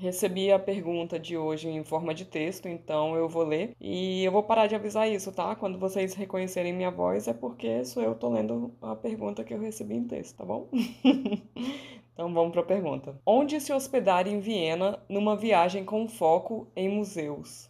Recebi a pergunta de hoje em forma de texto, então eu vou ler e eu vou parar de avisar isso, tá? Quando vocês reconhecerem minha voz é porque sou eu tô lendo a pergunta que eu recebi em texto, tá bom? então vamos para a pergunta. Onde se hospedar em Viena numa viagem com foco em museus?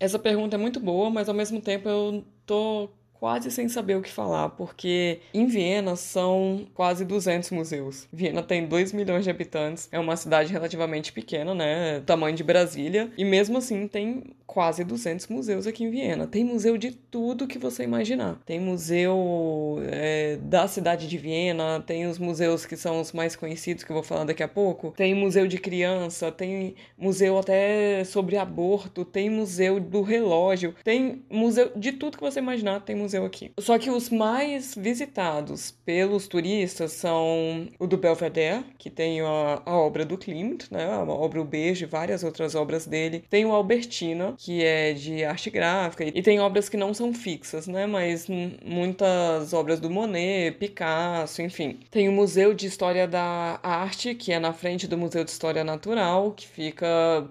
Essa pergunta é muito boa, mas ao mesmo tempo eu tô quase sem saber o que falar, porque em Viena são quase 200 museus. Viena tem 2 milhões de habitantes, é uma cidade relativamente pequena, né? Tamanho de Brasília, e mesmo assim tem quase 200 museus aqui em Viena. Tem museu de tudo que você imaginar. Tem museu é, da cidade de Viena, tem os museus que são os mais conhecidos, que eu vou falar daqui a pouco. Tem museu de criança, tem museu até sobre aborto, tem museu do relógio, tem museu de tudo que você imaginar, tem museu aqui. Só que os mais visitados pelos turistas são o do Belvedere, que tem a, a obra do Klimt, né? A obra Beijo e várias outras obras dele. Tem o Albertina, que é de arte gráfica, e tem obras que não são fixas, né? Mas muitas obras do Monet, Picasso, enfim. Tem o Museu de História da Arte, que é na frente do Museu de História Natural, que fica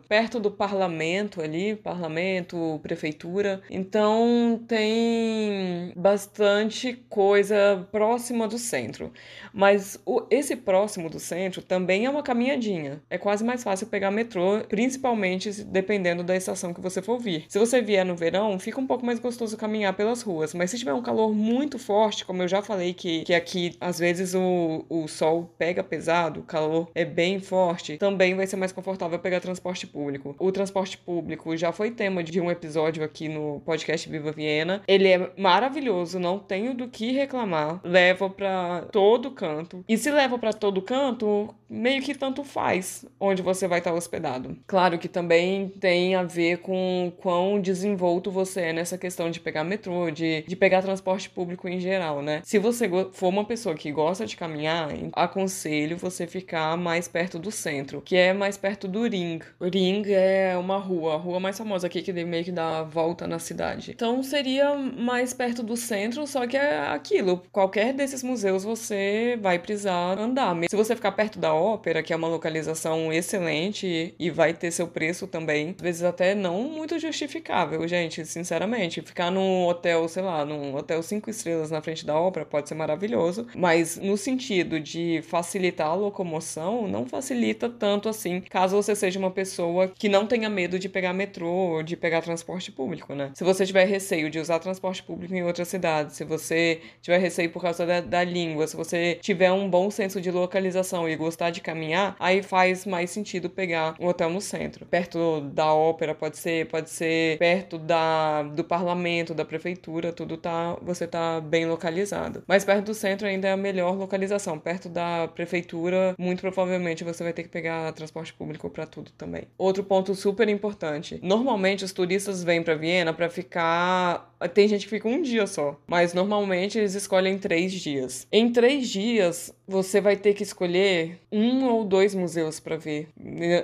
perto do parlamento ali, parlamento, prefeitura. Então tem bastante coisa próxima do centro. Mas o, esse próximo do centro também é uma caminhadinha. É quase mais fácil pegar metrô, principalmente dependendo da estação que você for vir. Se você vier no verão, fica um pouco mais gostoso caminhar pelas ruas, mas se tiver um calor muito forte, como eu já falei que, que aqui às vezes o, o sol pega pesado, o calor é bem forte, também vai ser mais confortável pegar transporte público. O transporte público já foi tema de um episódio aqui no podcast Viva Viena. Ele é maravilhoso, não tenho do que reclamar. Leva para todo canto. E se leva para todo canto, meio que tanto faz onde você vai estar hospedado. Claro que também tem a ver com quão desenvolto você é nessa questão de pegar metrô, de, de pegar transporte público em geral, né? Se você for uma pessoa que gosta de caminhar, aconselho você ficar mais perto do centro, que é mais perto do Ring. O Ring é uma rua, a rua mais famosa aqui que meio que dá a volta na cidade. Então seria mais perto do centro, só que é aquilo. Qualquer desses museus você vai precisar andar. Se você ficar perto da ópera, que é uma localização excelente e vai ter seu preço também, às vezes até não muito justificável, gente, sinceramente. Ficar num hotel, sei lá, num hotel cinco estrelas na frente da ópera pode ser maravilhoso, mas no sentido de facilitar a locomoção, não facilita tanto assim, caso você seja uma pessoa que não tenha medo de pegar metrô de pegar transporte público, né? Se você tiver receio de usar transporte público em outra cidade, se você tiver receio por causa da, da língua, se você tiver um bom senso de localização e gostar de caminhar, aí faz mais sentido pegar um hotel no centro. Perto da ópera pode ser, pode ser perto da, do parlamento, da prefeitura, tudo tá, você tá bem localizado. Mas perto do centro ainda é a melhor localização. Perto da prefeitura, muito provavelmente você vai ter que pegar transporte público para tudo também. Outro ponto super importante. Normalmente os turistas vêm para Viena para ficar tem gente que fica um dia só, mas normalmente eles escolhem três dias. Em três dias, você vai ter que escolher um ou dois museus para ver.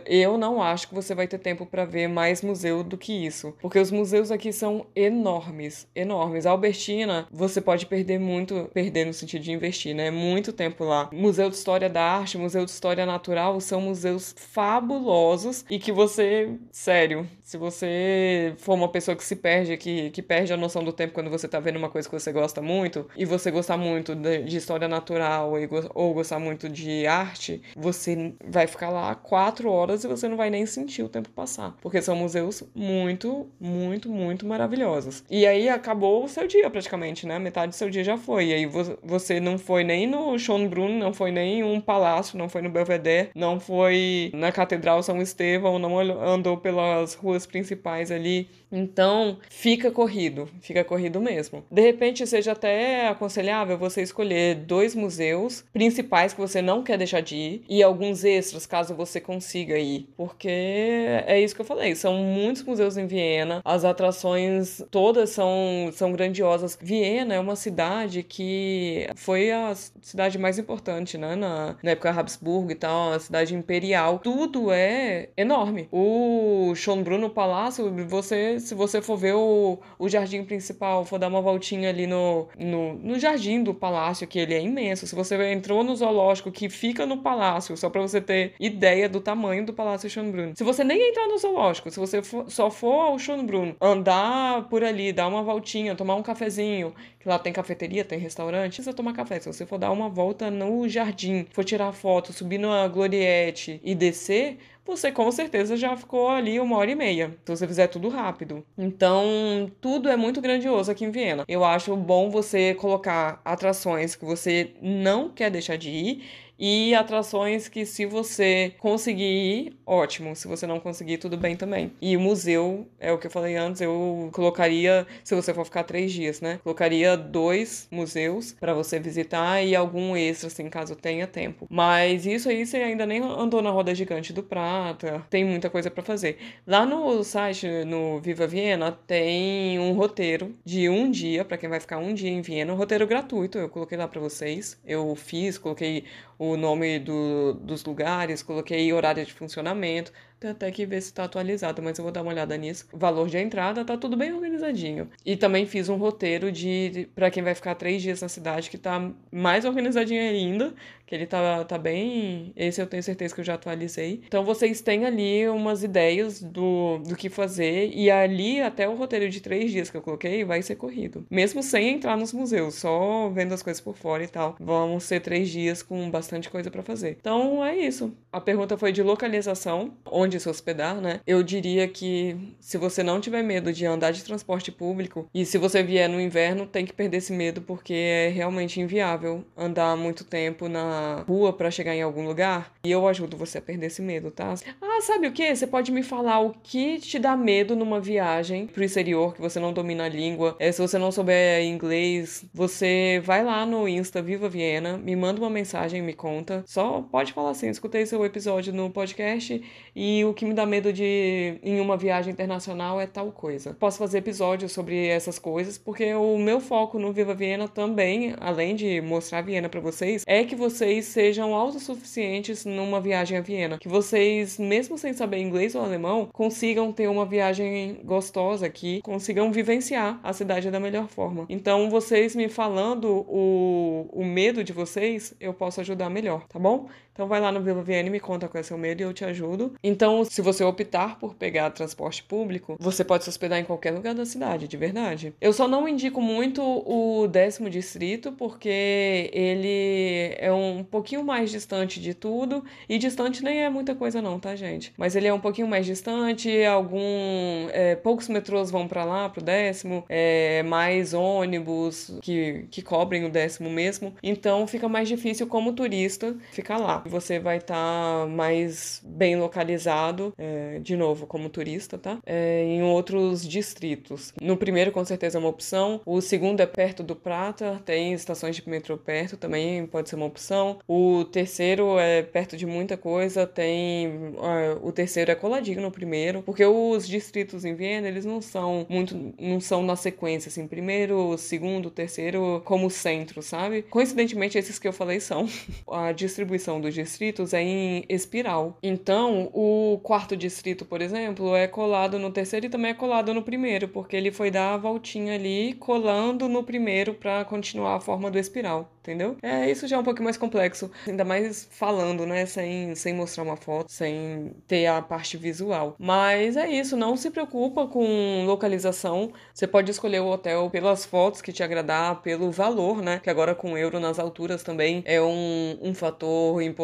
Eu não acho que você vai ter tempo para ver mais museu do que isso, porque os museus aqui são enormes, enormes. A Albertina, você pode perder muito, perder no sentido de investir, né? Muito tempo lá. Museu de História da Arte, Museu de História Natural são museus fabulosos e que você, sério, se você for uma pessoa que se perde, que, que perde a noção do tempo quando você tá vendo uma coisa que você gosta muito, e você gostar muito de, de história natural e, ou gostar muito de arte, você vai ficar lá quatro horas e você não vai nem sentir o tempo passar. Porque são museus muito, muito, muito maravilhosos. E aí acabou o seu dia praticamente, né? Metade do seu dia já foi. E aí você não foi nem no Schönbrunn, não foi nem em um palácio, não foi no Belvedere, não foi na Catedral São Estevão, não andou pelas ruas principais ali. Então, fica corrido, fica corrido mesmo. De repente, seja até aconselhável você escolher dois museus principais que você não quer deixar de ir e alguns extras, caso você consiga ir. Porque é isso que eu falei, são muitos museus em Viena, as atrações todas são, são grandiosas. Viena é uma cidade que foi a cidade mais importante, né, na, na época Habsburgo e tal, a cidade imperial. Tudo é enorme. O Schönbrunn, palácio, você se você for ver o, o jardim principal, for dar uma voltinha ali no, no, no jardim do palácio, que ele é imenso. Se você entrou no zoológico que fica no palácio, só para você ter ideia do tamanho do Palácio Schönbrunn. Se você nem entrar no zoológico, se você for, só for ao Schönbrunn, andar por ali, dar uma voltinha, tomar um cafezinho, que lá tem cafeteria, tem restaurante, precisa tomar café. Se você for dar uma volta no jardim, for tirar foto, subir na gloriete e descer, você com certeza já ficou ali uma hora e meia, se você fizer tudo rápido. Então, tudo é muito grandioso aqui em Viena. Eu acho bom você colocar atrações que você não quer deixar de ir e atrações que, se você conseguir ir, ótimo. Se você não conseguir, tudo bem também. E o museu, é o que eu falei antes, eu colocaria, se você for ficar três dias, né? Colocaria dois museus para você visitar e algum extra, assim, caso tenha tempo. Mas isso aí você ainda nem andou na roda gigante do Prata, tem muita coisa para fazer. Lá no site, no Viva Viena, tem um roteiro de um dia, para quem vai ficar um dia em Viena, um roteiro gratuito. Eu coloquei lá para vocês. Eu fiz, coloquei o nome do, dos lugares, coloquei horário de funcionamento, tem até que ver se está atualizado, mas eu vou dar uma olhada nisso. Valor de entrada tá tudo bem organizadinho. E também fiz um roteiro de para quem vai ficar três dias na cidade, que tá mais organizadinho ainda, que ele tá, tá bem. Esse eu tenho certeza que eu já atualizei. Então vocês têm ali umas ideias do, do que fazer, e ali até o roteiro de três dias que eu coloquei vai ser corrido. Mesmo sem entrar nos museus, só vendo as coisas por fora e tal. Vão ser três dias com bastante coisa para fazer. Então é isso. A pergunta foi de localização, onde onde se hospedar, né? Eu diria que se você não tiver medo de andar de transporte público e se você vier no inverno, tem que perder esse medo porque é realmente inviável andar muito tempo na rua para chegar em algum lugar. E eu ajudo você a perder esse medo, tá? Ah, sabe o que? Você pode me falar o que te dá medo numa viagem pro exterior que você não domina a língua. É, se você não souber inglês, você vai lá no Insta Viva Viena, me manda uma mensagem, me conta. Só pode falar assim, escutei seu episódio no podcast e o que me dá medo de em uma viagem internacional é tal coisa. Posso fazer episódios sobre essas coisas, porque o meu foco no Viva Viena também, além de mostrar Viena para vocês, é que vocês sejam autossuficientes numa viagem a Viena. Que vocês, mesmo sem saber inglês ou alemão, consigam ter uma viagem gostosa aqui, consigam vivenciar a cidade da melhor forma. Então, vocês me falando o, o medo de vocês, eu posso ajudar melhor, tá bom? Então vai lá no Viva VN, me conta qual é seu medo e eu te ajudo. Então, se você optar por pegar transporte público, você pode se hospedar em qualquer lugar da cidade, de verdade. Eu só não indico muito o décimo distrito, porque ele é um pouquinho mais distante de tudo. E distante nem é muita coisa, não, tá, gente? Mas ele é um pouquinho mais distante, algum. É, poucos metrôs vão para lá, pro décimo, é, mais ônibus que, que cobrem o décimo mesmo. Então fica mais difícil como turista ficar lá você vai estar tá mais bem localizado, é, de novo, como turista, tá? É, em outros distritos. No primeiro, com certeza, é uma opção. O segundo é perto do Prata, tem estações de metrô perto, também pode ser uma opção. O terceiro é perto de muita coisa, tem. Uh, o terceiro é coladinho no primeiro, porque os distritos em Viena, eles não são muito. não são na sequência, assim, primeiro, segundo, terceiro, como centro, sabe? Coincidentemente, esses que eu falei são. A distribuição do dos distritos é em espiral. Então, o quarto distrito, por exemplo, é colado no terceiro e também é colado no primeiro, porque ele foi dar a voltinha ali, colando no primeiro para continuar a forma do espiral entendeu? É, isso já é um pouco mais complexo, ainda mais falando, né, sem, sem mostrar uma foto, sem ter a parte visual. Mas é isso, não se preocupa com localização, você pode escolher o hotel pelas fotos que te agradar, pelo valor, né, que agora com euro nas alturas também é um, um fator importante,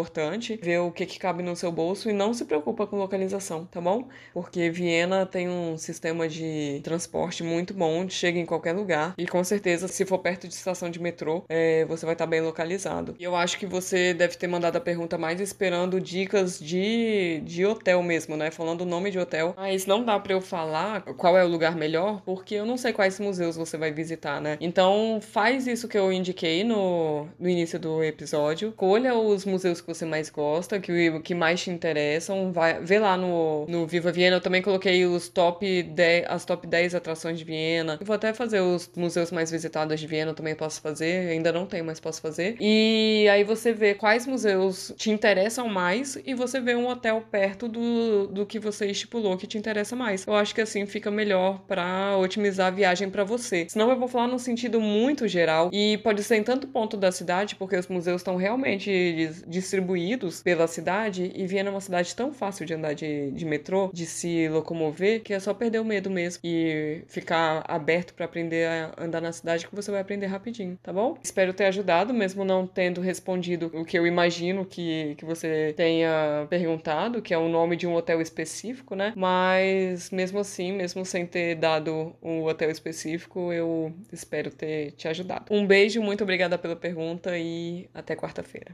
ver o que, que cabe no seu bolso e não se preocupa com localização, tá bom? Porque Viena tem um sistema de transporte muito bom, chega em qualquer lugar e com certeza se for perto de estação de metrô, é, você vai estar bem localizado. E eu acho que você deve ter mandado a pergunta mais esperando dicas de, de hotel mesmo, né? Falando o nome de hotel. Mas não dá para eu falar qual é o lugar melhor, porque eu não sei quais museus você vai visitar, né? Então faz isso que eu indiquei no, no início do episódio. Colha os museus que você mais gosta, que, que mais te interessam. Vai, vê lá no, no Viva Viena. Eu também coloquei os top 10, as top 10 atrações de Viena. Eu vou até fazer os museus mais visitados de Viena, também posso fazer. Ainda não tenho, mas posso fazer. E aí você vê quais museus te interessam mais e você vê um hotel perto do, do que você estipulou que te interessa mais. Eu acho que assim fica melhor para otimizar a viagem para você. Senão eu vou falar num sentido muito geral e pode ser em tanto ponto da cidade, porque os museus estão realmente distribuídos pela cidade e Viena é uma cidade tão fácil de andar de, de metrô, de se locomover, que é só perder o medo mesmo e ficar aberto para aprender a andar na cidade que você vai aprender rapidinho, tá bom? Espero ter ajudado, mesmo não tendo respondido o que eu imagino que, que você tenha perguntado, que é o nome de um hotel específico, né? Mas mesmo assim, mesmo sem ter dado um hotel específico, eu espero ter te ajudado. Um beijo, muito obrigada pela pergunta e até quarta-feira.